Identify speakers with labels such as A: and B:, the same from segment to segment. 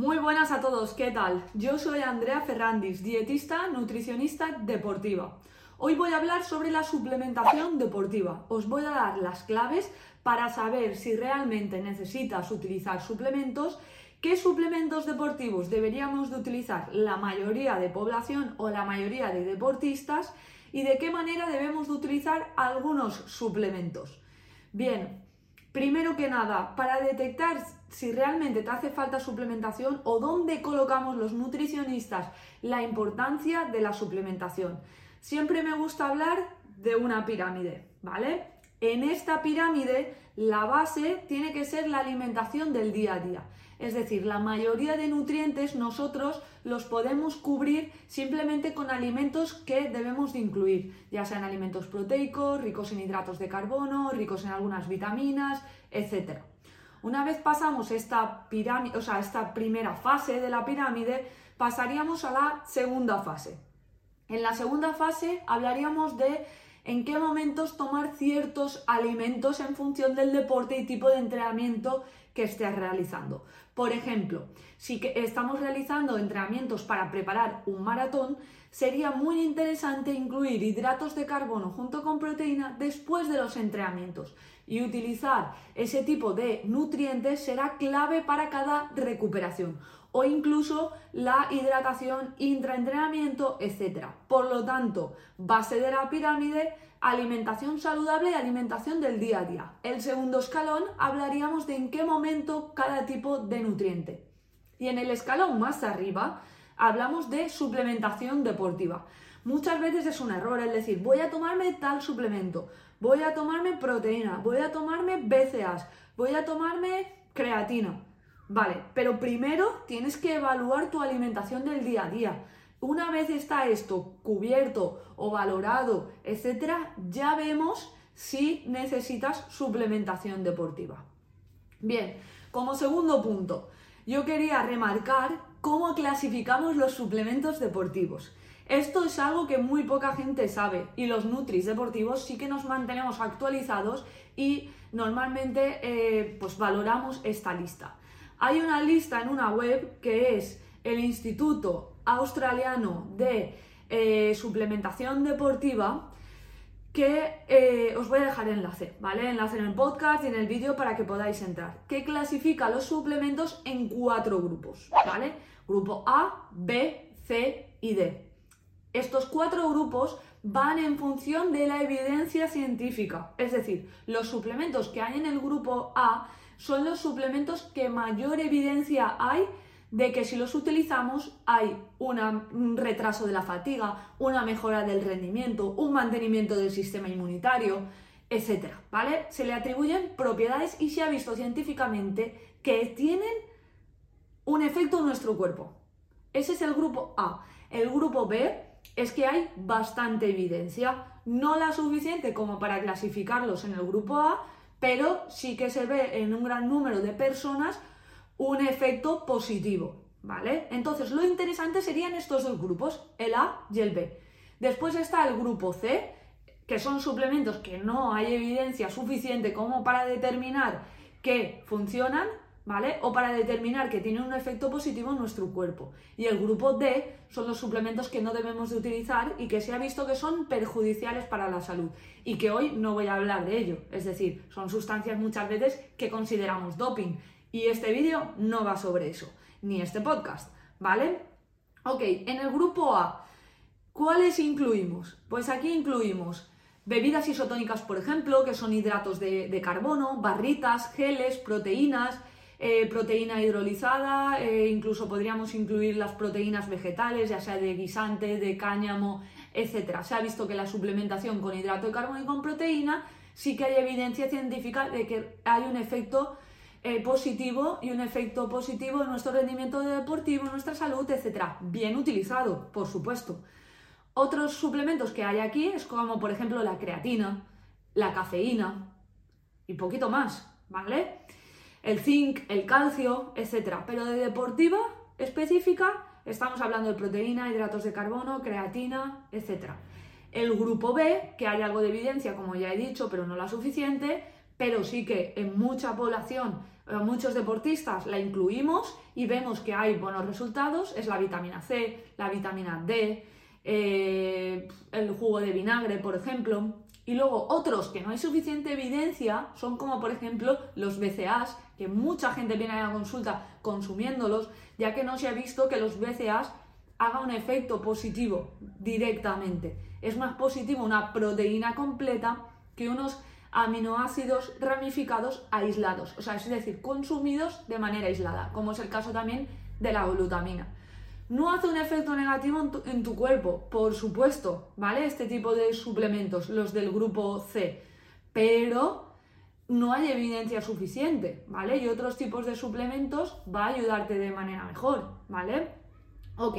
A: Muy buenas a todos, ¿qué tal? Yo soy Andrea Ferrandis, dietista, nutricionista deportiva. Hoy voy a hablar sobre la suplementación deportiva. Os voy a dar las claves para saber si realmente necesitas utilizar suplementos, qué suplementos deportivos deberíamos de utilizar la mayoría de población o la mayoría de deportistas y de qué manera debemos de utilizar algunos suplementos. Bien, Primero que nada, para detectar si realmente te hace falta suplementación o dónde colocamos los nutricionistas la importancia de la suplementación. Siempre me gusta hablar de una pirámide, ¿vale? En esta pirámide la base tiene que ser la alimentación del día a día. Es decir, la mayoría de nutrientes nosotros los podemos cubrir simplemente con alimentos que debemos de incluir, ya sean alimentos proteicos, ricos en hidratos de carbono, ricos en algunas vitaminas, etc. Una vez pasamos esta, pirámide, o sea, esta primera fase de la pirámide, pasaríamos a la segunda fase. En la segunda fase hablaríamos de en qué momentos tomar ciertos alimentos en función del deporte y tipo de entrenamiento que estés realizando. Por ejemplo, si estamos realizando entrenamientos para preparar un maratón, sería muy interesante incluir hidratos de carbono junto con proteína después de los entrenamientos y utilizar ese tipo de nutrientes será clave para cada recuperación o incluso la hidratación intraentrenamiento, etc. Por lo tanto, base de la pirámide, alimentación saludable y alimentación del día a día. El segundo escalón hablaríamos de en qué momento cada tipo de nutriente. Y en el escalón más arriba hablamos de suplementación deportiva. Muchas veces es un error el decir voy a tomarme tal suplemento, voy a tomarme proteína, voy a tomarme BCAAs, voy a tomarme creatina. Vale, pero primero tienes que evaluar tu alimentación del día a día. Una vez está esto cubierto o valorado, etcétera, ya vemos si necesitas suplementación deportiva. Bien, como segundo punto, yo quería remarcar cómo clasificamos los suplementos deportivos. Esto es algo que muy poca gente sabe y los Nutris deportivos sí que nos mantenemos actualizados y normalmente eh, pues valoramos esta lista. Hay una lista en una web que es el Instituto Australiano de eh, Suplementación Deportiva que eh, os voy a dejar enlace, ¿vale? Enlace en el podcast y en el vídeo para que podáis entrar. Que clasifica los suplementos en cuatro grupos, ¿vale? Grupo A, B, C y D. Estos cuatro grupos van en función de la evidencia científica. Es decir, los suplementos que hay en el grupo A son los suplementos que mayor evidencia hay de que si los utilizamos hay un retraso de la fatiga, una mejora del rendimiento, un mantenimiento del sistema inmunitario, etc. ¿Vale? Se le atribuyen propiedades y se ha visto científicamente que tienen un efecto en nuestro cuerpo. Ese es el grupo A. El grupo B es que hay bastante evidencia, no la suficiente como para clasificarlos en el grupo A, pero sí que se ve en un gran número de personas un efecto positivo, ¿vale? Entonces, lo interesante serían estos dos grupos, el A y el B. Después está el grupo C, que son suplementos que no hay evidencia suficiente como para determinar que funcionan, ¿vale? O para determinar que tiene un efecto positivo en nuestro cuerpo. Y el grupo D son los suplementos que no debemos de utilizar y que se ha visto que son perjudiciales para la salud y que hoy no voy a hablar de ello. Es decir, son sustancias muchas veces que consideramos doping y este vídeo no va sobre eso, ni este podcast, ¿vale? Ok, en el grupo A, ¿cuáles incluimos? Pues aquí incluimos bebidas isotónicas, por ejemplo, que son hidratos de, de carbono, barritas, geles, proteínas, eh, proteína hidrolizada, eh, incluso podríamos incluir las proteínas vegetales, ya sea de guisante, de cáñamo, etc. Se ha visto que la suplementación con hidrato de carbono y con proteína sí que hay evidencia científica de que hay un efecto eh, positivo y un efecto positivo en nuestro rendimiento deportivo, en nuestra salud, etc. Bien utilizado, por supuesto. Otros suplementos que hay aquí es como por ejemplo la creatina, la cafeína y poquito más, ¿vale? El zinc, el calcio, etc. Pero de deportiva específica estamos hablando de proteína, hidratos de carbono, creatina, etc. El grupo B, que hay algo de evidencia, como ya he dicho, pero no la suficiente, pero sí que en mucha población eh, muchos deportistas la incluimos y vemos que hay buenos resultados, es la vitamina C, la vitamina D, eh, el jugo de vinagre, por ejemplo. Y luego otros que no hay suficiente evidencia son como por ejemplo los BCAs, que mucha gente viene a la consulta consumiéndolos, ya que no se ha visto que los BCAs hagan un efecto positivo directamente. Es más positivo una proteína completa que unos aminoácidos ramificados aislados, o sea, es decir, consumidos de manera aislada, como es el caso también de la glutamina. No hace un efecto negativo en tu, cuerpo, por supuesto, ¿vale? Este tipo de suplementos, los del grupo C, pero no hay evidencia suficiente, ¿vale? Y otros tipos de suplementos va a ayudarte de manera mejor, ¿vale? Ok,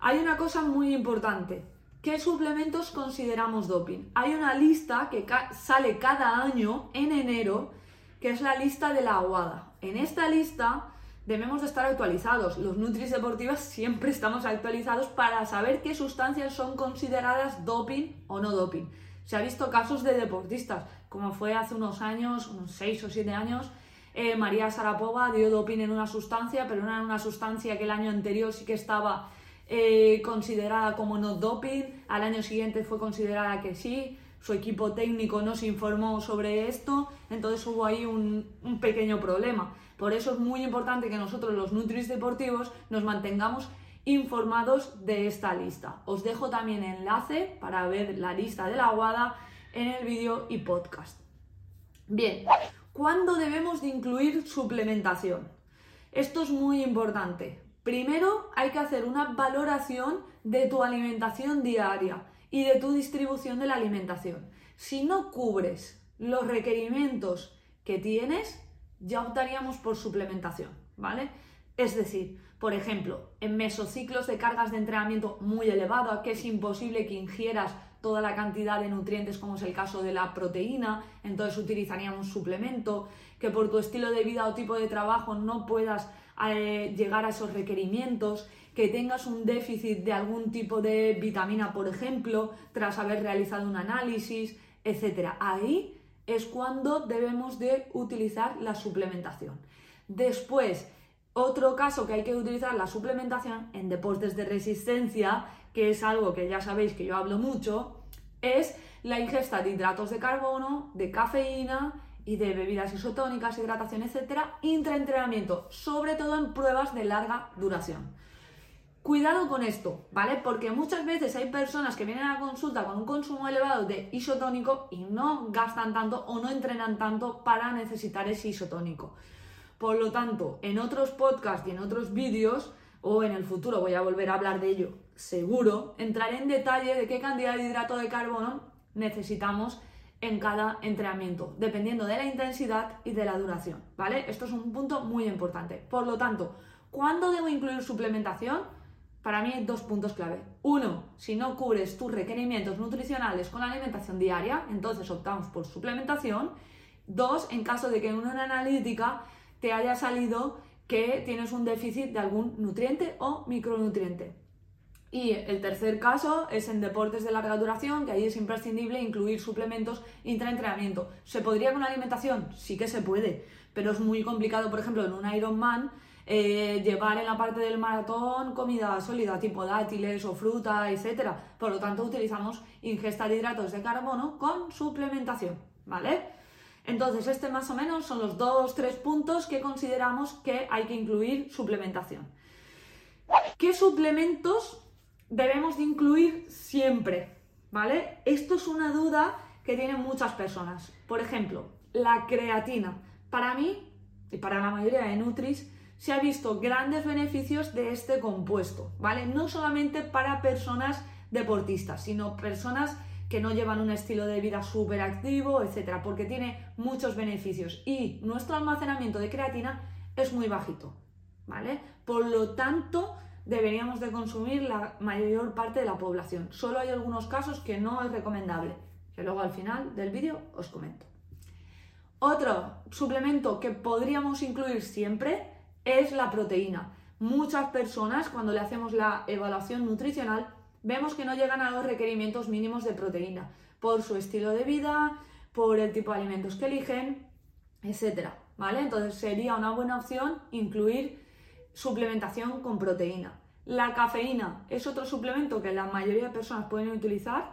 A: hay una cosa muy importante, ¿Qué suplementos consideramos doping? Hay una lista que sale cada año en enero, que es la lista de la aguada. En esta lista debemos de estar actualizados. Los Nutris Deportivas siempre estamos actualizados para saber qué sustancias son consideradas doping o no doping. Se ha visto casos de deportistas, como fue hace unos años, unos 6 o 7 años, eh, María Sarapova dio doping en una sustancia, pero era una sustancia que el año anterior sí que estaba eh, considerada como no doping, al año siguiente fue considerada que sí, su equipo técnico no se informó sobre esto, entonces hubo ahí un, pequeño problema. Por eso es muy importante que nosotros los Nutris deportivos nos mantengamos informados de esta lista. Os dejo también enlace para ver la lista de la aguada en el vídeo y podcast. Bien, ¿cuándo debemos de incluir suplementación? Esto es muy importante. Primero hay que hacer una valoración de tu alimentación diaria y de tu distribución de la alimentación. Si no cubres los requerimientos que tienes, ya optaríamos por suplementación, ¿vale? Es decir, por ejemplo, en mesociclos de cargas de entrenamiento muy elevado, que es imposible que ingieras toda la cantidad de nutrientes como es el caso de la proteína, entonces utilizaríamos suplemento, que por tu estilo de vida o tipo de trabajo no puedas eh, llegar a esos requerimientos, que tengas un déficit de algún tipo de vitamina, por ejemplo, tras haber realizado un análisis, etc. Ahí es cuando debemos de utilizar la suplementación. Después, otro caso que hay que utilizar la suplementación en deportes de resistencia, que es algo que ya sabéis que yo hablo mucho, es la ingesta de hidratos de carbono, de cafeína y de bebidas isotónicas, hidratación, etcétera, intraentrenamiento, sobre todo en pruebas de larga duración. Cuidado con esto, ¿vale? Porque muchas veces hay personas que vienen a la consulta con un consumo elevado de isotónico y no gastan tanto o no entrenan tanto para necesitar ese isotónico. Por lo tanto, en otros podcasts y en otros vídeos, o en el futuro voy a volver a hablar de ello, seguro, entraré en detalle de qué cantidad de hidrato de carbono necesitamos en cada entrenamiento, dependiendo de la intensidad y de la duración, ¿vale? Esto es un punto muy importante. Por lo tanto, ¿cuándo debo incluir suplementación? Para mí hay dos puntos clave. Uno, si no cubres tus requerimientos nutricionales con la alimentación diaria, entonces optamos por suplementación. Dos, en caso de que en una analítica te haya salido que tienes un déficit de algún nutriente o micronutriente. Y el tercer caso es en deportes de larga duración, que ahí es imprescindible incluir suplementos intraentrenamiento. ¿Se podría con alimentación? Sí que se puede, pero es muy complicado, por ejemplo, en un Ironman, eh, llevar en la parte del maratón comida sólida tipo dátiles o fruta, etc. Por lo tanto, utilizamos ingesta de hidratos de carbono con suplementación, ¿vale? Entonces, este más o menos son los dos, tres puntos que consideramos que hay que incluir suplementación. ¿Qué suplementos debemos de incluir siempre, ¿vale? Esto es una duda que tienen muchas personas. Por ejemplo, la creatina. Para mí y para la mayoría de Nutris se ha visto grandes beneficios de este compuesto, ¿vale? No solamente para personas deportistas, sino personas que no llevan un estilo de vida súper activo, etcétera, porque tiene muchos beneficios y nuestro almacenamiento de creatina es muy bajito, ¿vale? Por lo tanto, deberíamos de consumir la mayor parte de la población. Solo hay algunos casos que no es recomendable, que luego al final del vídeo os comento. Otro suplemento que podríamos incluir siempre es la proteína. Muchas personas cuando le hacemos la evaluación nutricional vemos que no llegan a los requerimientos mínimos de proteína por su estilo de vida, por el tipo de alimentos que eligen, etc. ¿vale? Entonces sería una buena opción incluir suplementación con proteína. La cafeína es otro suplemento que la mayoría de personas pueden utilizar.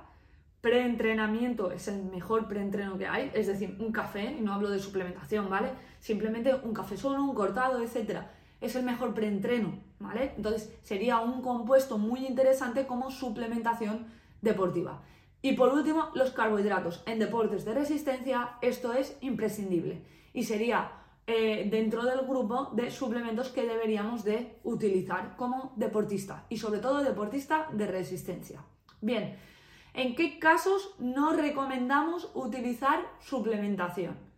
A: Preentrenamiento es el mejor preentreno que hay, es decir, un café, y no hablo de suplementación, ¿vale? Simplemente un café solo, un cortado, etcétera. Es el mejor preentreno, ¿vale? Entonces sería un compuesto muy interesante como suplementación deportiva. Y por último, los carbohidratos. En deportes de resistencia esto es imprescindible y sería eh, dentro del grupo de suplementos que deberíamos de utilizar como deportista y sobre todo deportista de resistencia. Bien, ¿en qué casos no recomendamos utilizar suplementación?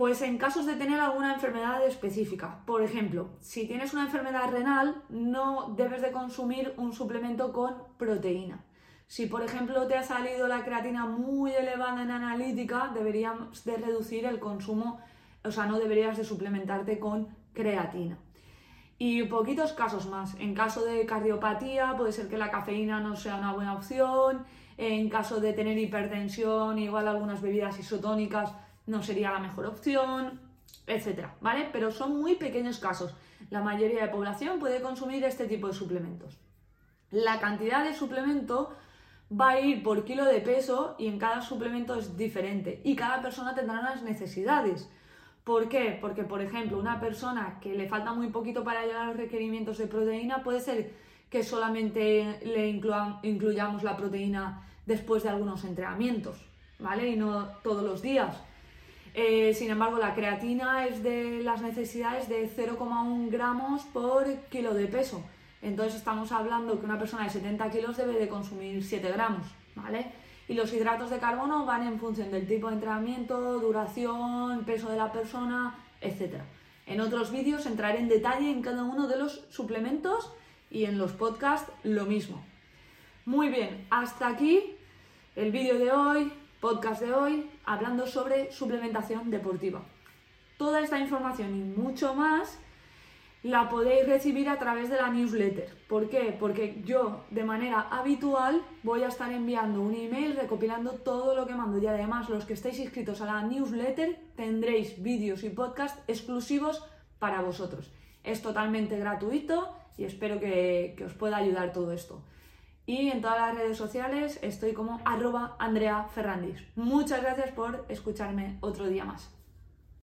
A: Pues en casos de tener alguna enfermedad específica. Por ejemplo, si tienes una enfermedad renal, no debes de consumir un suplemento con proteína. Si, por ejemplo, te ha salido la creatina muy elevada en analítica, deberías de reducir el consumo, o sea, no deberías de suplementarte con creatina. Y poquitos casos más. En caso de cardiopatía, puede ser que la cafeína no sea una buena opción. En caso de tener hipertensión, igual algunas bebidas isotónicas no sería la mejor opción, etcétera, ¿vale? Pero son muy pequeños casos. La mayoría de población puede consumir este tipo de suplementos. La cantidad de suplemento va a ir por kilo de peso y en cada suplemento es diferente y cada persona tendrá unas necesidades. ¿Por qué? Porque, por ejemplo, una persona que le falta muy poquito para llegar a los requerimientos de proteína puede ser que solamente le incluyamos la proteína después de algunos entrenamientos, ¿vale? Y no todos los días. Eh, sin embargo, la creatina es de las necesidades de 0,1 gramos por kilo de peso. Entonces estamos hablando que una persona de 70 kilos debe de consumir 7 gramos, ¿vale? Y los hidratos de carbono van en función del tipo de entrenamiento, duración, peso de la persona, etc. En otros vídeos entraré en detalle en cada uno de los suplementos y en los podcasts lo mismo. Muy bien, hasta aquí el vídeo de hoy, podcast de hoy, hablando sobre suplementación deportiva. Toda esta información y mucho más la podéis recibir a través de la newsletter. ¿Por qué? Porque yo de manera habitual voy a estar enviando un email recopilando todo lo que mando y además los que estéis inscritos a la newsletter tendréis vídeos y podcasts exclusivos para vosotros. Es totalmente gratuito y espero que, que os pueda ayudar todo esto. Y en todas las redes sociales estoy como arroba Andrea. Muchas gracias por escucharme otro día más.